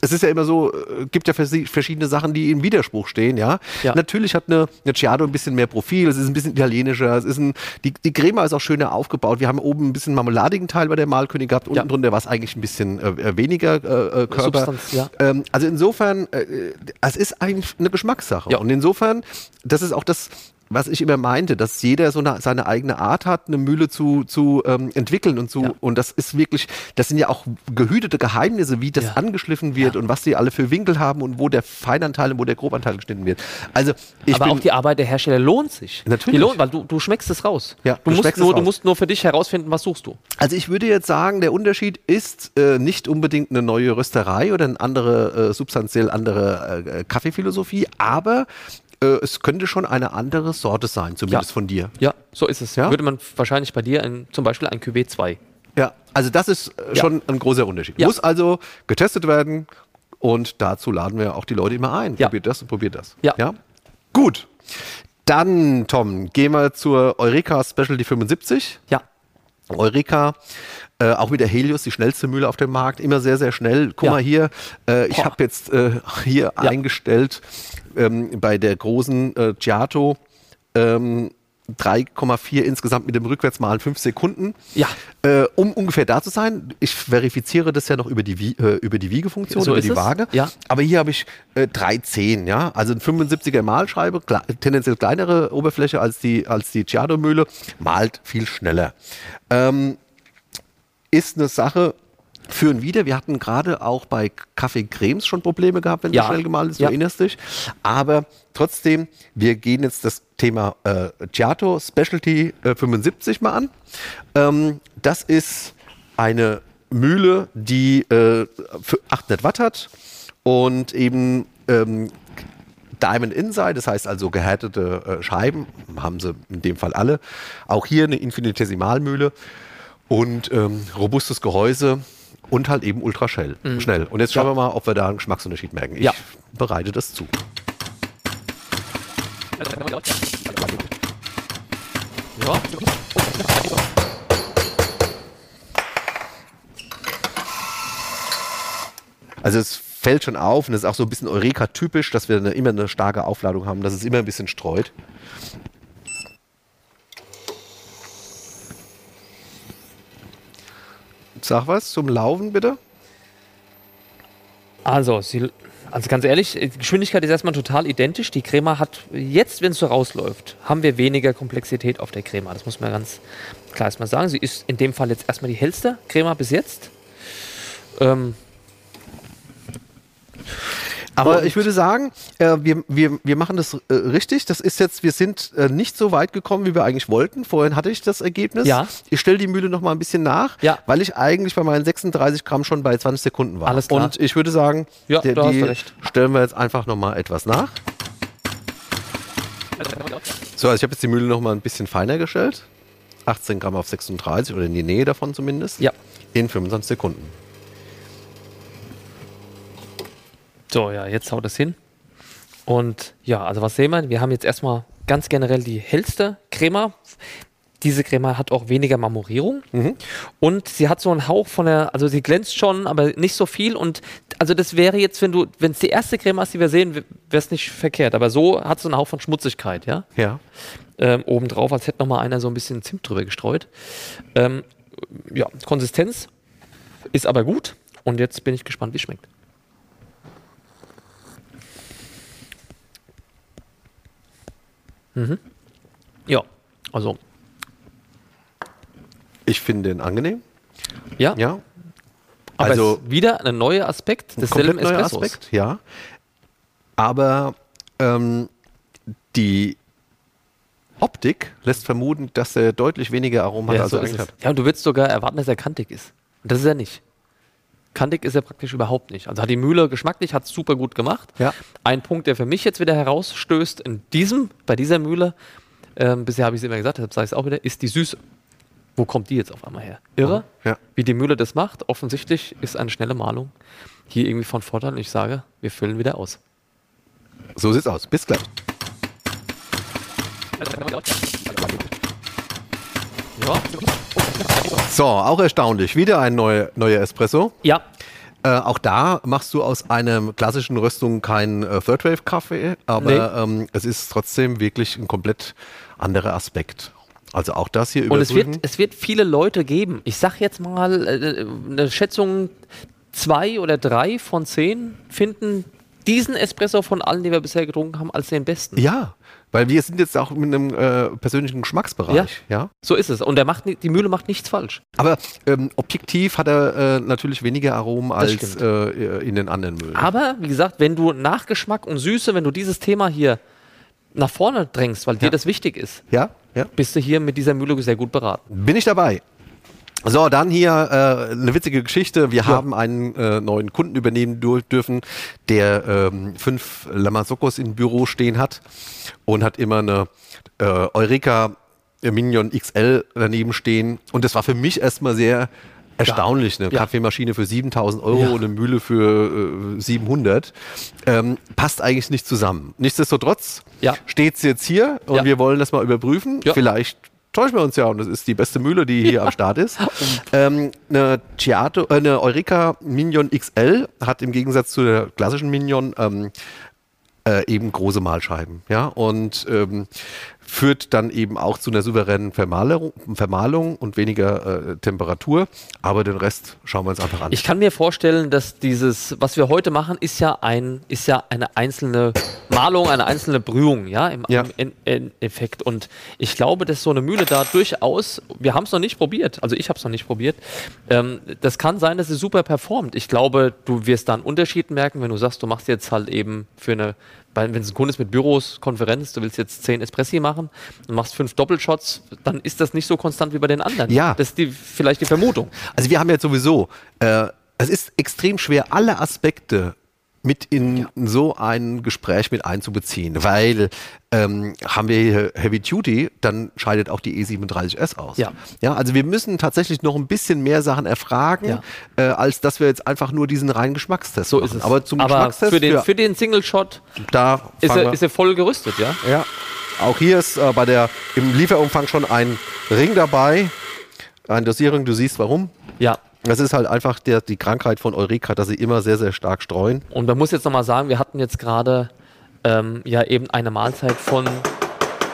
es ist ja immer so, äh, gibt ja verschiedene Sachen, die im Widerspruch stehen, ja.
Ja.
Natürlich hat eine, eine Ciado ein bisschen mehr Profil, es ist ein bisschen italienischer, es ist ein, die, die Crema ist auch schöner aufgebaut. Wir haben oben ein bisschen marmeladigen Teil bei der Malkönig gehabt, unten
Ja.
drunter war es eigentlich ein bisschen äh, äh, weniger äh, äh, Körper.
Substanz, ja.
ähm, also insofern, äh, es ist eigentlich eine Geschmackssache.
Ja.
Und insofern, das ist auch das, was ich immer meinte, dass jeder so eine, seine eigene Art hat, eine Mühle zu, zu ähm, entwickeln und zu,
Ja.
und das ist wirklich, das sind ja auch gehütete Geheimnisse, wie das
Ja.
angeschliffen wird und was die alle für Winkel haben und wo der Feinanteil und wo der Grobanteil geschnitten wird. Also ich
aber auch die Arbeit der Hersteller lohnt sich.
Natürlich.
Die lohnt, weil du, du schmeckst es raus.
Ja,
du,
du
musst nur,
es
du
raus.
musst nur für dich herausfinden, was suchst du.
Also ich würde jetzt sagen, der Unterschied ist äh, nicht unbedingt eine neue Rösterei oder eine andere, äh, substanziell andere äh, Kaffeephilosophie, aber äh, es könnte schon eine andere Sorte sein, zumindest
Ja.
von dir.
Ja, so ist es.
Ja?
Würde man wahrscheinlich bei dir ein, zum Beispiel ein Cuvée 2.
Ja, also das ist äh,
Ja.
schon ein großer Unterschied.
Ja.
Muss also getestet werden und dazu laden wir auch die Leute immer ein. Probiert das und probiert das.
Ja.
Gut. Dann, Tom, gehen wir zur Eureka Specialty 75.
Ja.
Eureka, äh, auch mit der Helios, die schnellste Mühle auf dem Markt, immer sehr, sehr schnell. Guck
Ja.
mal hier, äh, ich habe jetzt äh, hier
Ja.
eingestellt ähm, bei der großen äh, Giato ähm, 3,4 insgesamt mit dem Rückwärtsmalen 5 Sekunden.
Ja.
Äh, um ungefähr da zu sein, ich verifiziere das ja noch über die, Wie- äh, über die Wiegefunktion,
So
über die
es.
Waage.
Ja.
Aber hier habe ich äh, 3,10, ja. Also ein 75er Malscheibe, kle tendenziell kleinere Oberfläche als die, als die Giado-Mühle, malt viel schneller. Ähm, ist eine Sache für und wieder. Wir hatten gerade auch bei Kaffee Cremes schon Probleme gehabt, wenn
Ja.
du schnell gemahlen ist, du
Ja.
erinnerst dich. Aber trotzdem, wir gehen jetzt das Thema äh, Giato Specialty äh, 75 mal an. Ähm, das ist eine Mühle, die äh, für 800 Watt hat und eben ähm, Diamond Inside, das heißt also gehärtete äh, Scheiben, haben sie in dem Fall alle. Auch hier eine Infinitesimalmühle und ähm, robustes Gehäuse und halt eben ultra schnell. schnell. Und jetzt schauen
Ja.
wir mal, ob wir da einen Geschmacksunterschied merken. Ich
Ja.
bereite das zu.
Ja.
Also es fällt schon auf und es ist auch so ein bisschen Eureka-typisch, dass wir eine, immer eine starke Aufladung haben, dass es immer ein bisschen streut. Sag was zum Laufen bitte.
Also, sie, also ganz ehrlich, die Geschwindigkeit ist erstmal total identisch. Die Crema hat jetzt, wenn es so rausläuft, haben wir weniger Komplexität auf der Crema. Das muss man ganz klar erstmal sagen. Sie ist in dem Fall jetzt erstmal die hellste Crema bis jetzt. Ähm,
Aber
Und-
ich würde sagen, äh, wir, wir, wir machen das äh, richtig. Das ist jetzt, wir sind äh, nicht so weit gekommen, wie wir eigentlich wollten. Vorhin hatte ich das Ergebnis.
Ja.
Ich stelle die Mühle noch mal ein bisschen nach,
Ja.
weil ich eigentlich bei meinen 36 Gramm schon bei 20 Sekunden war.
Alles klar.
Und ich würde sagen,
Ja,
der- die stellen wir jetzt einfach noch mal etwas nach. So, also ich habe jetzt die Mühle noch mal ein bisschen feiner gestellt. 18 Gramm auf 36 oder in die Nähe davon zumindest.
Ja.
In 25 Sekunden.
So, ja, jetzt haut es hin. Und ja, also was sehen wir? Wir haben jetzt erstmal ganz generell die hellste Crema. Diese Crema hat auch weniger Marmorierung und sie hat so einen Hauch von der, also sie glänzt schon, aber nicht so viel und also das wäre jetzt, wenn du, wenn es die erste Crema ist, die wir sehen, wäre es nicht verkehrt, aber so hat so einen Hauch von Schmutzigkeit, ja,
Ja.
ähm, obendrauf, als hätte noch mal einer so ein bisschen Zimt drüber gestreut. Ähm, ja, Konsistenz ist aber gut und jetzt bin ich gespannt, wie es schmeckt. Mhm. Ja, also,
Ich finde den angenehm.
ja,
Ja.
aber
also-
wieder ein neuer Aspekt desselben
neuer
Espressos.
Aspekt, ja. Aber ähm, die Optik lässt vermuten, dass er deutlich weniger Aromen hat,
Ja,
als
so
er
ist
eigentlich hat.
ja, und du würdest sogar erwarten, dass er kantig ist. Und das ist er nicht. Kantig ist er praktisch überhaupt nicht. Also hat die Mühle geschmacklich, hat es super gut gemacht.
Ja.
Ein Punkt, der für mich jetzt wieder herausstößt in diesem, bei dieser Mühle, ähm, bisher habe ich es immer gesagt, deshalb sage ich es auch wieder, ist die Süße. Wo kommt die jetzt auf einmal her? Irre,
Ja.
wie die Mühle das macht. Offensichtlich ist eine schnelle Malung hier irgendwie von Vorteil. Und ich sage, wir füllen wieder aus.
So sieht's aus. Bis gleich.
Ja,
So, auch erstaunlich. Wieder ein neuer neuer Espresso.
ja
Äh, auch da machst du aus einer klassischen Röstung keinen äh, Third Wave Kaffee, aber ähm, es ist trotzdem wirklich ein komplett anderer Aspekt. Also auch das hier
Und es wird, es wird viele Leute geben. Ich sag jetzt mal, äh, eine Schätzung, zwei oder drei von zehn finden diesen Espresso von allen, die wir bisher getrunken haben, als den besten.
ja, weil wir sind jetzt auch mit einem äh, persönlichen Geschmacksbereich. ja?
So ist es. Und der macht, die Mühle macht nichts falsch.
Aber ähm, objektiv hat er äh, natürlich weniger Aromen als
stimmt.
äh, in den anderen Mühlen.
Aber wie gesagt, wenn du Nachgeschmack und Süße, wenn du dieses Thema hier nach vorne drängst, weil dir
Ja.
das wichtig ist,
Ja, ja.
bist du hier mit dieser Mühle sehr gut beraten.
Bin ich dabei. So, dann hier äh, eine witzige Geschichte. Wir haben einen äh, neuen Kunden übernehmen dürfen, der ähm, fünf Lamassokos im Büro stehen hat und hat immer eine äh, Eureka Minion XL daneben stehen. Und das war für mich erstmal sehr erstaunlich. Eine
Ja.
Kaffeemaschine für 7000 Euro
Ja.
und eine Mühle für äh, 700. Ähm, passt eigentlich nicht zusammen. Nichtsdestotrotz
Ja.
steht es jetzt hier und
Ja.
wir wollen das mal überprüfen.
Ja.
Vielleicht täuschen wir uns ja und das ist die beste Mühle, die hier am Start ist. Ähm, eine, Giato, äh, eine Eureka Minion XL hat im Gegensatz zu der klassischen Minion ähm, äh, eben große Mahlscheiben. Ja? Und ähm, führt dann eben auch zu einer souveränen Vermalerung, Vermahlung und weniger äh, Temperatur. Aber den Rest schauen wir uns einfach an.
Ich kann mir vorstellen, dass dieses, was wir heute machen, ist ja ein, ist ja eine einzelne Malung, eine einzelne Brühung, ja, im,
Ja.
im in Effekt. Und ich glaube, dass so eine Mühle da durchaus, wir haben es noch nicht probiert, also ich habe es noch nicht probiert. Ähm, das kann sein, dass sie super performt. Ich glaube, du wirst da einen Unterschied merken, wenn du sagst, du machst jetzt halt eben für eine weil wenn es ein Kunde ist mit Büros, Konferenz, du willst jetzt zehn Espressi machen und machst fünf Doppelshots, dann ist das nicht so konstant wie bei den anderen.
Ja.
Das ist die, vielleicht die Vermutung.
Also wir haben jetzt sowieso, äh, es ist extrem schwer, alle Aspekte mit in so ein Gespräch mit einzubeziehen, weil ähm, haben wir hier Heavy Duty, dann scheidet auch die E37S aus.
Ja.
ja, also wir müssen tatsächlich noch ein bisschen mehr Sachen erfragen,
Ja.
äh, als dass wir jetzt einfach nur diesen reinen Geschmackstest
So
machen.
ist es.
Aber zum
Aber
Geschmackstest,
für den,
ja,
für den Single-Shot
da
ist er, ist er voll gerüstet, ja?
ja, auch hier ist äh, bei der im Lieferumfang schon ein Ring dabei, eine Dosierung. Du siehst warum.
Ja.
Das ist halt einfach der, die Krankheit von Eureka, dass sie immer sehr, sehr stark streuen.
Und man muss jetzt nochmal sagen, wir hatten jetzt gerade ähm, ja eben eine Mahlzeit von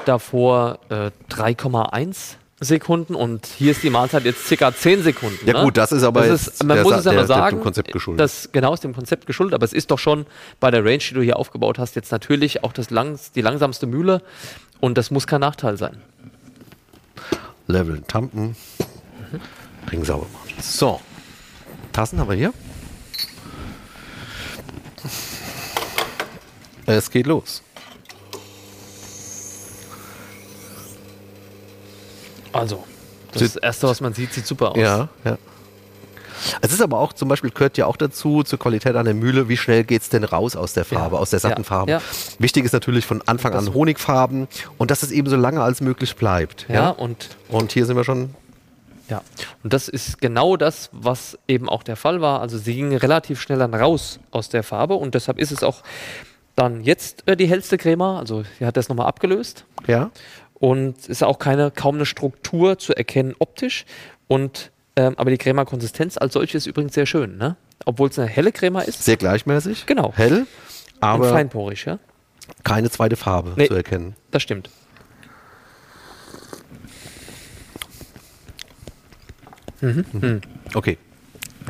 davor äh, 3,1 Sekunden und hier ist die Mahlzeit jetzt circa 10 Sekunden.
Ja
ne?
gut, das ist aber
das
jetzt
ist, man muss
Sa-
es ja mal sagen,
dem Konzept geschuldet.
Das, genau ist dem Konzept geschuldet, aber es ist doch schon bei der Range, die du hier aufgebaut hast, jetzt natürlich auch das langs, die langsamste Mühle und das muss kein Nachteil sein.
Leveln, Tampen, Ring sauber machen. So, Tassen haben wir hier. Es geht los.
Also, das, ist das Erste, was man sieht, sieht super aus.
Ja, ja. Es ist aber auch zum Beispiel, gehört ja auch dazu, zur Qualität an der Mühle, wie schnell geht es denn raus aus der Farbe,
Ja.
aus der satten
Ja.
Farbe.
Ja.
Wichtig ist natürlich von Anfang an Honigfarben und dass es eben so lange als möglich bleibt.
Ja, und
Und hier sind wir schon.
Ja, und das ist genau das, was eben auch der Fall war. Also sie gingen relativ schnell dann raus aus der Farbe und deshalb ist es auch dann jetzt äh, die hellste Crema. Also sie hat das nochmal abgelöst
Ja.
und es ist auch keine, kaum eine Struktur zu erkennen optisch. Und ähm, aber die Crema-Konsistenz als solche ist übrigens sehr schön, ne? Obwohl es eine helle Crema ist.
Sehr gleichmäßig.
Genau.
Hell,
und
aber
feinporig, ja.
keine zweite Farbe
Nee.
zu erkennen.
Das stimmt.
Okay.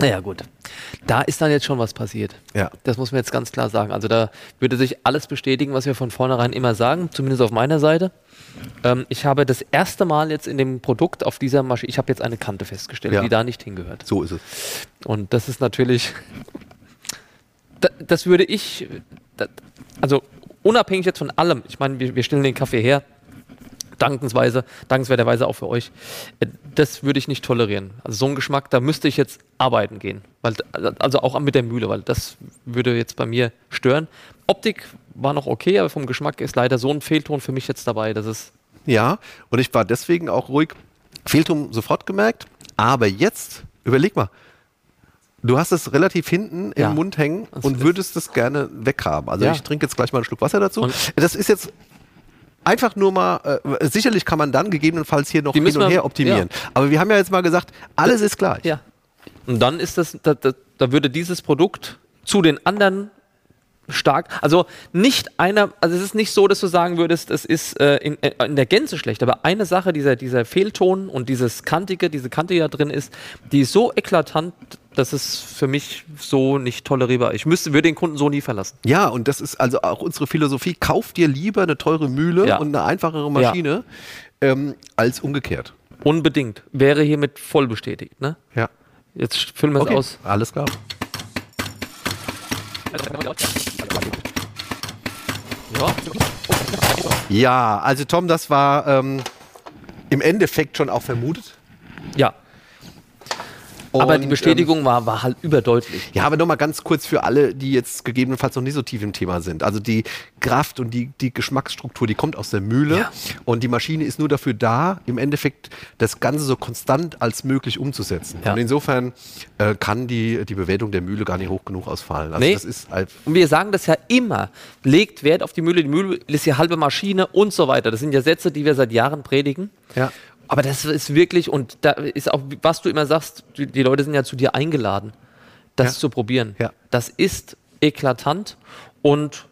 Naja, gut. Da ist dann jetzt schon was passiert.
Ja.
Das muss man jetzt ganz klar sagen. Also da würde sich alles bestätigen, was wir von vornherein immer sagen, zumindest auf meiner Seite. Ähm, ich habe das erste Mal jetzt in dem Produkt auf dieser Maschine, ich habe jetzt eine Kante festgestellt,
Ja.
die da nicht hingehört.
So ist es.
Und das ist natürlich, da, das würde ich, also unabhängig jetzt von allem, ich meine, wir, wir stellen den Kaffee her, dankensweise, dankenswerterweise auch für euch, äh, das würde ich nicht tolerieren. Also so ein Geschmack, da müsste ich jetzt arbeiten gehen, weil, also auch mit der Mühle, weil das würde jetzt bei mir stören. Optik war noch okay, aber vom Geschmack ist leider so ein Fehlton für mich jetzt dabei, dass es
Ja, und ich war deswegen auch ruhig. Fehltum sofort gemerkt, aber jetzt, überleg mal, du hast es relativ hinten
Ja.
im Mund hängen
Das
und
ist-
würdest es gerne weghaben. Also
Ja.
ich trinke jetzt gleich mal einen Schluck Wasser dazu.
Und-
das ist jetzt einfach nur mal, äh, sicherlich kann man dann gegebenenfalls hier noch
Die
hin und her optimieren. Aber wir haben ja jetzt mal gesagt, alles ist gleich.
Ja. Und dann ist das, da, da, da würde dieses Produkt zu den anderen stark, also nicht einer, also es ist nicht so, dass du sagen würdest, es ist äh, in, äh, in der Gänze schlecht, aber eine Sache, dieser, dieser Fehlton und dieses Kantige, diese Kante, die da drin ist, die ist so eklatant, dass es für mich so nicht tolerierbar ist. Ich müsste, würde den Kunden so nie verlassen.
Ja, und das ist also auch unsere Philosophie. Kauf dir lieber eine teure Mühle
Ja.
und eine einfachere Maschine ähm, als umgekehrt.
Unbedingt. Wäre hiermit voll bestätigt. Ne?
Ja.
Jetzt füllen wir es
Okay,
aus.
alles klar.
Ja.
Ja, also Tom, das war ähm, im Endeffekt schon auch vermutet.
ja. Aber die Bestätigung war, war halt überdeutlich.
Ja, aber nochmal ganz kurz für alle, die jetzt gegebenenfalls noch nicht so tief im Thema sind. Also die Kraft und die, die Geschmacksstruktur, die kommt aus der Mühle
Ja.
und die Maschine ist nur dafür da, im Endeffekt das Ganze so konstant als möglich umzusetzen.
Ja.
Und insofern äh, kann die, die Bewertung der Mühle gar nicht hoch genug ausfallen. Also
Nee.
das ist halt,
Und wir sagen das ja immer. Legt Wert auf die Mühle. Die Mühle ist die halbe Maschine und so weiter. Das sind ja Sätze, die wir seit Jahren predigen.
ja.
Aber das ist wirklich, und da ist auch, was du immer sagst, die, die Leute sind ja zu dir eingeladen, das
Ja.
zu probieren.
Ja.
Das ist eklatant und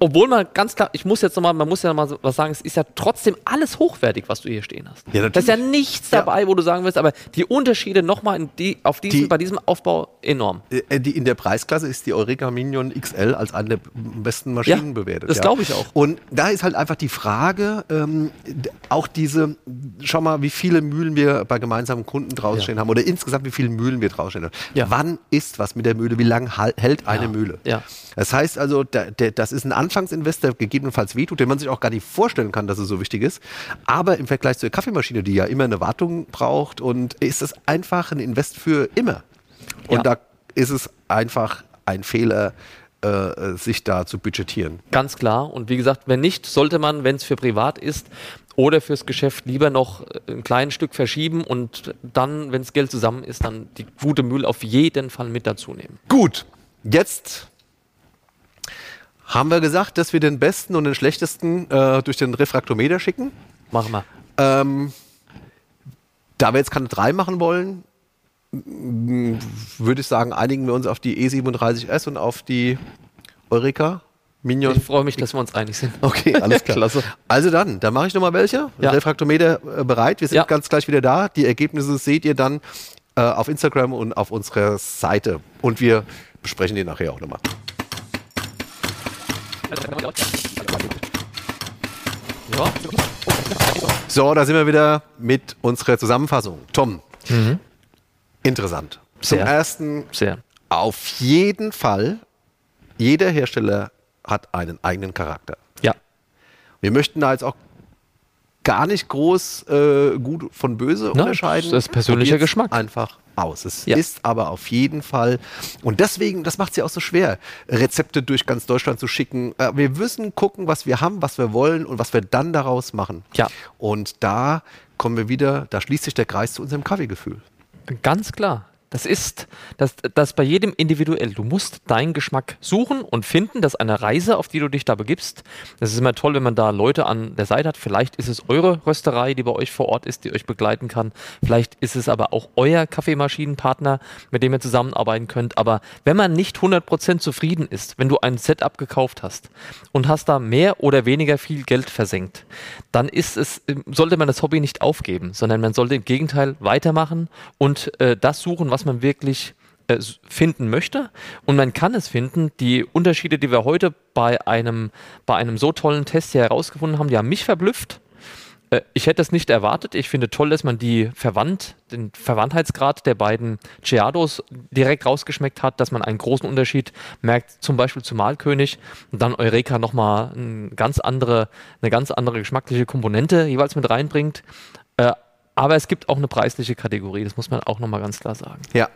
obwohl man ganz klar, ich muss jetzt nochmal, man muss ja nochmal was sagen, es ist ja trotzdem alles hochwertig, was du hier stehen hast.
Ja,
da ist ja
natürlich.
nichts
Ja.
dabei, wo du sagen wirst, aber die Unterschiede nochmal die, auf diesem,
Die-
bei diesem Aufbau enorm.
Äh, Die, in der Preisklasse ist die Eureka Minion XL als eine der besten Maschinen
Ja,
bewertet.
das glaube ich auch.
Und da ist halt einfach die Frage, ähm, auch diese, schau mal, wie viele Mühlen wir bei gemeinsamen Kunden draußen
Ja.
stehen haben oder insgesamt wie viele Mühlen wir draußen stehen haben.
Ja.
Wann ist was mit der Mühle? Wie lange hält eine
Ja.
Mühle?
Ja.
Das heißt also, der, der, das ist ein Anfangsinvest, der gegebenenfalls wehtut, den man sich auch gar nicht vorstellen kann, dass es so wichtig ist. Aber im Vergleich zur Kaffeemaschine, die ja immer eine Wartung braucht, und ist es einfach ein Invest für immer. Und
Ja.
da ist es einfach ein Fehler, äh, sich da zu budgetieren.
Ganz klar. Und wie gesagt, wenn nicht, sollte man, wenn es für privat ist oder fürs Geschäft, lieber noch äh, ein kleines Stück verschieben und dann, wenn das Geld zusammen ist, dann die gute Müll auf jeden Fall mit dazu nehmen.
Gut, jetzt haben wir gesagt, dass wir den besten und den schlechtesten äh, durch den Refraktometer schicken.
Machen wir.
Ähm, da wir jetzt keine drei machen wollen, würde ich sagen, einigen wir uns auf die E37S und auf die Eureka Minion.
Ich freue mich, dass wir uns einig sind.
Okay, alles klar.
Klasse.
Also dann, da mache ich nochmal welche.
Ja.
Refraktometer äh, bereit. Wir sind
Ja.
ganz gleich wieder da. Die Ergebnisse seht ihr dann äh, auf Instagram und auf unserer Seite. Und wir besprechen die nachher auch nochmal. So, da sind wir wieder mit unserer Zusammenfassung. Tom, interessant. Zum
Sehr.
ersten,
Sehr.
auf jeden Fall, jeder Hersteller hat einen eigenen Charakter.
Ja.
Wir möchten da jetzt auch gar nicht groß äh, gut von böse
Nein,
unterscheiden.
das ist persönlicher
Probiert's
Geschmack.
Einfach aus. Es
Ja.
ist aber auf jeden Fall, und deswegen, das macht es ja auch so schwer, Rezepte durch ganz Deutschland zu schicken. Äh, wir müssen gucken, was wir haben, was wir wollen und was wir dann daraus machen.
Ja.
Und da kommen wir wieder, da schließt sich der Kreis zu unserem Kaffeegefühl.
Ganz klar. Das ist das, das bei jedem individuell. Du musst deinen Geschmack suchen und finden. Das ist eine Reise, auf die du dich da begibst. Das ist immer toll, wenn man da Leute an der Seite hat. Vielleicht ist es eure Rösterei, die bei euch vor Ort ist, die euch begleiten kann. Vielleicht ist es aber auch euer Kaffeemaschinenpartner, mit dem ihr zusammenarbeiten könnt. Aber wenn man nicht 100% zufrieden ist, wenn du ein Setup gekauft hast und hast da mehr oder weniger viel Geld versenkt, dann ist es, sollte man das Hobby nicht aufgeben, sondern man sollte im Gegenteil weitermachen und äh, das suchen, was man wirklich äh, finden möchte. Und man kann es finden. Die Unterschiede, die wir heute bei einem, bei einem so tollen Test hier herausgefunden haben, die haben mich verblüfft. Äh, Ich hätte es nicht erwartet. Ich finde toll, dass man die Verwandt, den Verwandtheitsgrad der beiden Giados direkt rausgeschmeckt hat, dass man einen großen Unterschied merkt, zum Beispiel zu Malkönig und dann Eureka nochmal eine ganz andere, eine ganz andere geschmackliche Komponente jeweils mit reinbringt. Aber es gibt auch eine preisliche Kategorie, das muss man auch nochmal ganz klar sagen.
Ja.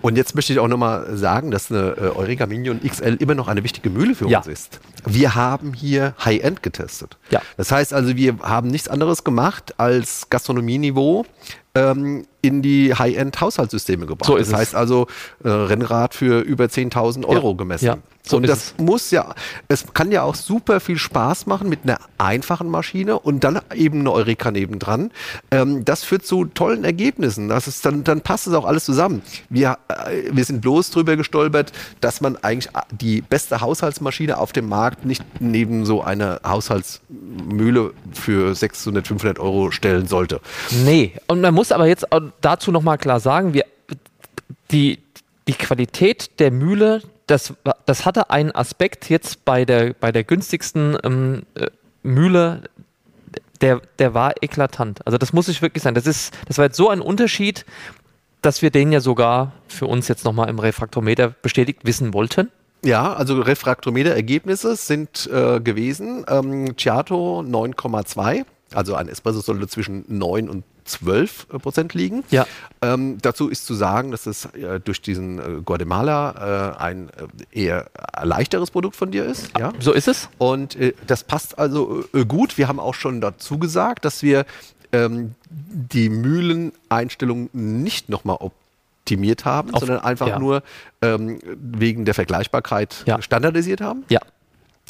Und jetzt möchte ich auch nochmal sagen, dass eine äh, Eureka Minion XL immer noch eine wichtige Mühle für
Ja.
uns ist. Wir haben hier High-End getestet.
Ja.
Das heißt also, wir haben nichts anderes gemacht als Gastronomieniveau ähm, in die High-End-Haushaltssysteme gebracht.
So ist
das
es.
heißt also, äh, Rennrad für über 10.000 Euro gemessen.
Ja, so
und das muss ja, es kann ja auch super viel Spaß machen mit einer einfachen Maschine und dann eben eine Eureka nebendran. Ähm, das führt zu tollen Ergebnissen. Das ist dann, dann passt es auch alles zusammen. Wir, äh, wir sind bloß drüber gestolpert, dass man eigentlich die beste Haushaltsmaschine auf dem Markt nicht neben so einer Haushaltsmühle für 600, 500 Euro stellen sollte.
Nee, und man muss aber jetzt dazu nochmal klar sagen, wir, die, die Qualität der Mühle, das, das hatte einen Aspekt jetzt bei der, bei der günstigsten ähm, äh, Mühle, der, der war eklatant. Also das muss ich wirklich sagen. Das, ist, das war jetzt so ein Unterschied, dass wir den ja sogar für uns jetzt nochmal im Refraktometer bestätigt wissen wollten.
Ja, also Refraktometer-Ergebnisse sind äh, gewesen. Ähm, Ciato 9,2, also ein Espresso sollte zwischen 9 und 12 Prozent liegen.
Ja.
Ähm, dazu ist zu sagen, dass es äh, durch diesen äh, Guatemala äh, ein äh, eher leichteres Produkt von dir ist. Ja.
So ist es.
Und äh, das passt also äh, gut. Wir haben auch schon dazu gesagt, dass wir ähm, die Mühleneinstellung nicht nochmal optimiert haben,
Auf-
sondern einfach
ja.
nur ähm, wegen der Vergleichbarkeit
Ja.
standardisiert haben.
Ja.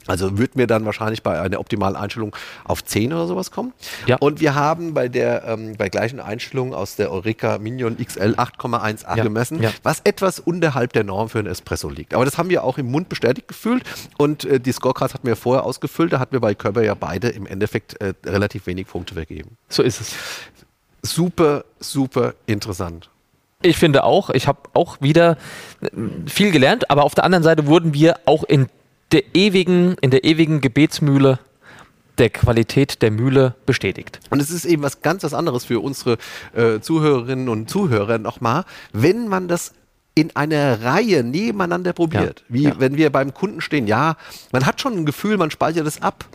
Also würden wir dann wahrscheinlich bei einer optimalen Einstellung auf 10 oder sowas kommen.
Ja.
Und wir haben bei der ähm, bei gleichen Einstellungen aus der Eureka Minion XL 8,18
Ja.
gemessen,
Ja.
was etwas unterhalb der Norm für einen Espresso liegt. Aber das haben wir auch im Mund bestätigt gefühlt und äh, die Scorecards hatten wir vorher ausgefüllt, da hatten wir bei Körper ja beide im Endeffekt äh, relativ wenig Punkte vergeben.
So ist es.
Super, super interessant.
Ich finde auch, ich habe auch wieder äh, viel gelernt, aber auf der anderen Seite wurden wir auch in der ewigen, in der ewigen Gebetsmühle der Qualität der Mühle bestätigt.
Und es ist eben was ganz was anderes für unsere äh, Zuhörerinnen und Zuhörer nochmal, wenn man das in einer Reihe nebeneinander probiert.
Ja,
Wie
ja.
wenn wir beim Kunden stehen. Ja, man hat schon ein Gefühl, man speichert es ab.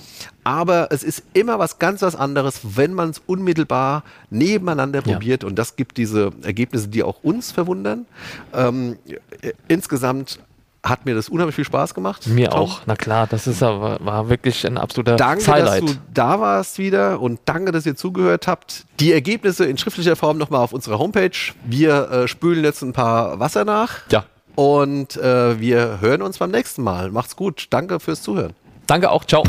Aber es ist immer was ganz was anderes, wenn man es unmittelbar nebeneinander
Ja.
probiert. Und das gibt diese Ergebnisse, die auch uns verwundern. Ähm, äh, insgesamt hat mir das unheimlich viel Spaß gemacht.
Mir
Tom.
auch, na klar, das ist aber, war wirklich ein absoluter
Danke,
Highlight.
dass du da warst wieder und danke, dass ihr zugehört habt. Die Ergebnisse in schriftlicher Form nochmal auf unserer Homepage. Wir äh, spülen jetzt ein paar Wasser nach
ja,
und äh, wir hören uns beim nächsten Mal. Macht's gut. Danke fürs Zuhören.
danke auch, ciao.